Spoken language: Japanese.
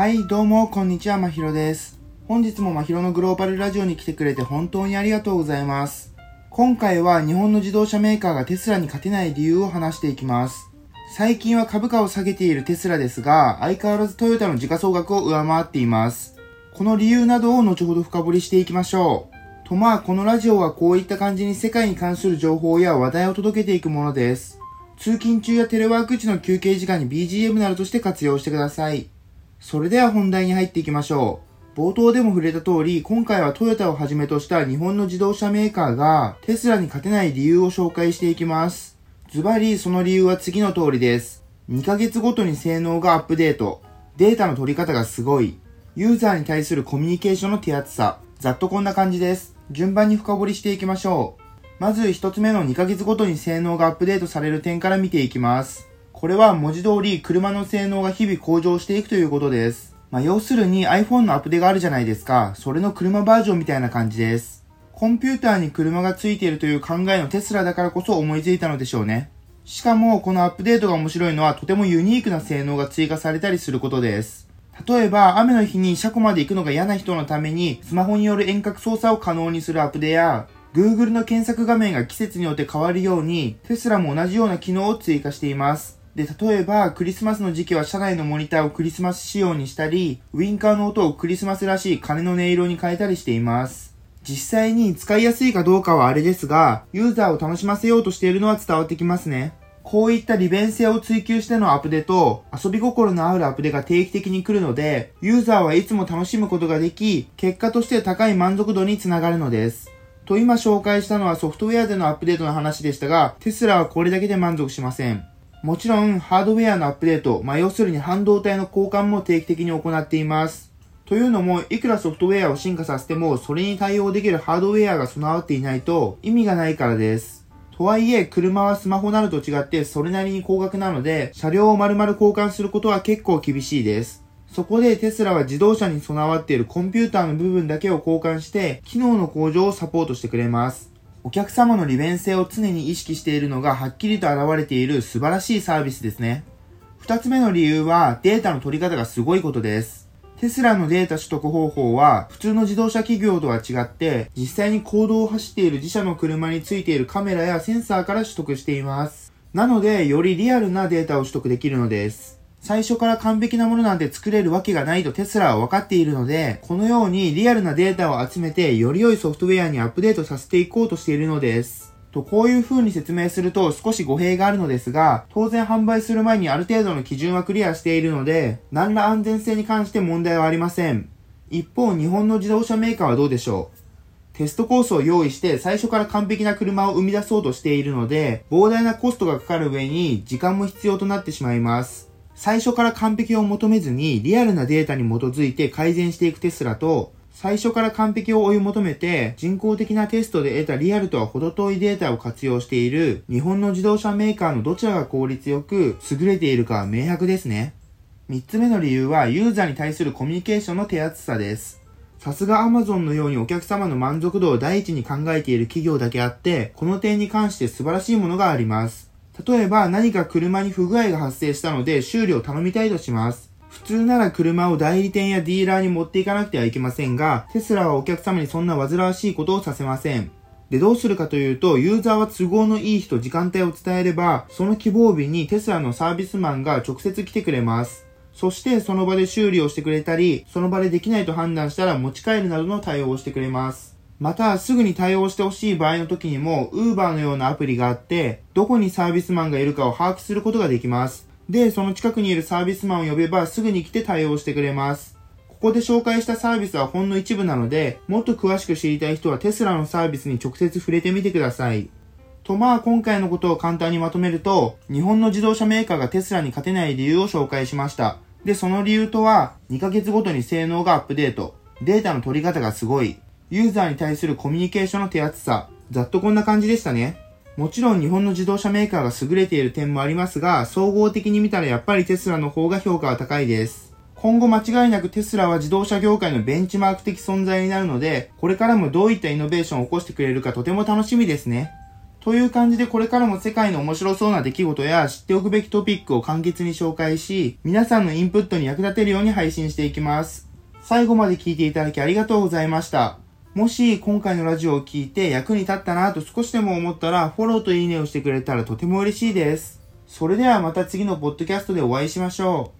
はい、どうも、こんにちは、まひろです。本日もまひろのグローバルラジオに来てくれて本当にありがとうございます。今回は日本の自動車メーカーがテスラに勝てない理由を話していきます。最近は株価を下げているテスラですが、相変わらずトヨタの時価総額を上回っています。この理由などを後ほど深掘りしていきましょう。とまあ、このラジオはこういった感じに世界に関する情報や話題を届けていくものです。通勤中やテレワーク時の休憩時間に BGM などとして活用してください。それでは本題に入っていきましょう。冒頭でも触れた通り、今回はトヨタをはじめとした日本の自動車メーカーがテスラに勝てない理由を紹介していきます。ズバリその理由は次の通りです。2ヶ月ごとに性能がアップデート。データの取り方がすごい。ユーザーに対するコミュニケーションの手厚さ。ざっとこんな感じです。順番に深掘りしていきましょう。まず一つ目の2ヶ月ごとに性能がアップデートされる点から見ていきます。これは文字通り車の性能が日々向上していくということです。まあ、要するに iPhone のアプデがあるじゃないですか。それの車バージョンみたいな感じです。コンピューターに車がついているという考えのテスラだからこそ思いついたのでしょうね。しかもこのアップデートが面白いのはとてもユニークな性能が追加されたりすることです。例えば雨の日に車庫まで行くのが嫌な人のためにスマホによる遠隔操作を可能にするアップデや Google の検索画面が季節によって変わるようにテスラも同じような機能を追加しています。で、例えば、クリスマスの時期は車内のモニターをクリスマス仕様にしたり、ウィンカーの音をクリスマスらしい鐘の音色に変えたりしています。実際に使いやすいかどうかはあれですが、ユーザーを楽しませようとしているのは伝わってきますね。こういった利便性を追求してのアップデと遊び心のあるアップデが定期的に来るので、ユーザーはいつも楽しむことができ、結果として高い満足度につながるのです。と今紹介したのはソフトウェアでのアップデートの話でしたが、テスラはこれだけで満足しません。もちろん、ハードウェアのアップデート、まあ、要するに半導体の交換も定期的に行っています。というのも、いくらソフトウェアを進化させても、それに対応できるハードウェアが備わっていないと意味がないからです。とはいえ、車はスマホなどと違ってそれなりに高額なので、車両を丸々交換することは結構厳しいです。そこでテスラは自動車に備わっているコンピューターの部分だけを交換して、機能の向上をサポートしてくれます。お客様の利便性を常に意識しているのがはっきりと現れている素晴らしいサービスですね。二つ目の理由はデータの取り方がすごいことです。テスラのデータ取得方法は普通の自動車企業とは違って実際に公道を走っている自社の車についているカメラやセンサーから取得しています。なのでよりリアルなデータを取得できるのです。最初から完璧なものなんて作れるわけがないとテスラは分かっているので、このようにリアルなデータを集めてより良いソフトウェアにアップデートさせていこうとしているのです。と、こういう風に説明すると少し語弊があるのですが、当然販売する前にある程度の基準はクリアしているので、何ら安全性に関して問題はありません。一方、日本の自動車メーカーはどうでしょうテストコースを用意して最初から完璧な車を生み出そうとしているので、膨大なコストがかかる上に時間も必要となってしまいます。最初から完璧を求めずにリアルなデータに基づいて改善していくテスラと、最初から完璧を追い求めて人工的なテストで得たリアルとは程遠いデータを活用している日本の自動車メーカーのどちらが効率よく優れているかは明白ですね。三つ目の理由はユーザーに対するコミュニケーションの手厚さです。さすが Amazon のようにお客様の満足度を第一に考えている企業だけあって、この点に関して素晴らしいものがあります。例えば何か車に不具合が発生したので修理を頼みたいとします。普通なら車を代理店やディーラーに持っていかなくてはいけませんが、テスラはお客様にそんな煩わしいことをさせません。で、どうするかというと、ユーザーは都合のいい日と時間帯を伝えれば、その希望日にテスラのサービスマンが直接来てくれます。そしてその場で修理をしてくれたり、その場でできないと判断したら持ち帰るなどの対応をしてくれます。また、すぐに対応してほしい場合の時にも、Uber のようなアプリがあって、どこにサービスマンがいるかを把握することができます。で、その近くにいるサービスマンを呼べばすぐに来て対応してくれます。ここで紹介したサービスはほんの一部なので、もっと詳しく知りたい人はテスラのサービスに直接触れてみてください。とまあ今回のことを簡単にまとめると、日本の自動車メーカーがテスラに勝てない理由を紹介しました。で、その理由とは、2ヶ月ごとに性能がアップデート、データの取り方がすごい、ユーザーに対するコミュニケーションの手厚さ、ざっとこんな感じでしたね。もちろん日本の自動車メーカーが優れている点もありますが、総合的に見たらやっぱりテスラの方が評価は高いです。今後間違いなくテスラは自動車業界のベンチマーク的存在になるので、これからもどういったイノベーションを起こしてくれるかとても楽しみですね。という感じでこれからも世界の面白そうな出来事や知っておくべきトピックを簡潔に紹介し、皆さんのインプットに役立てるように配信していきます。最後まで聞いていただきありがとうございました。もし今回のラジオを聞いて役に立ったなと少しでも思ったらフォローといいねをしてくれたらとても嬉しいです。それではまた次のポッドキャストでお会いしましょう。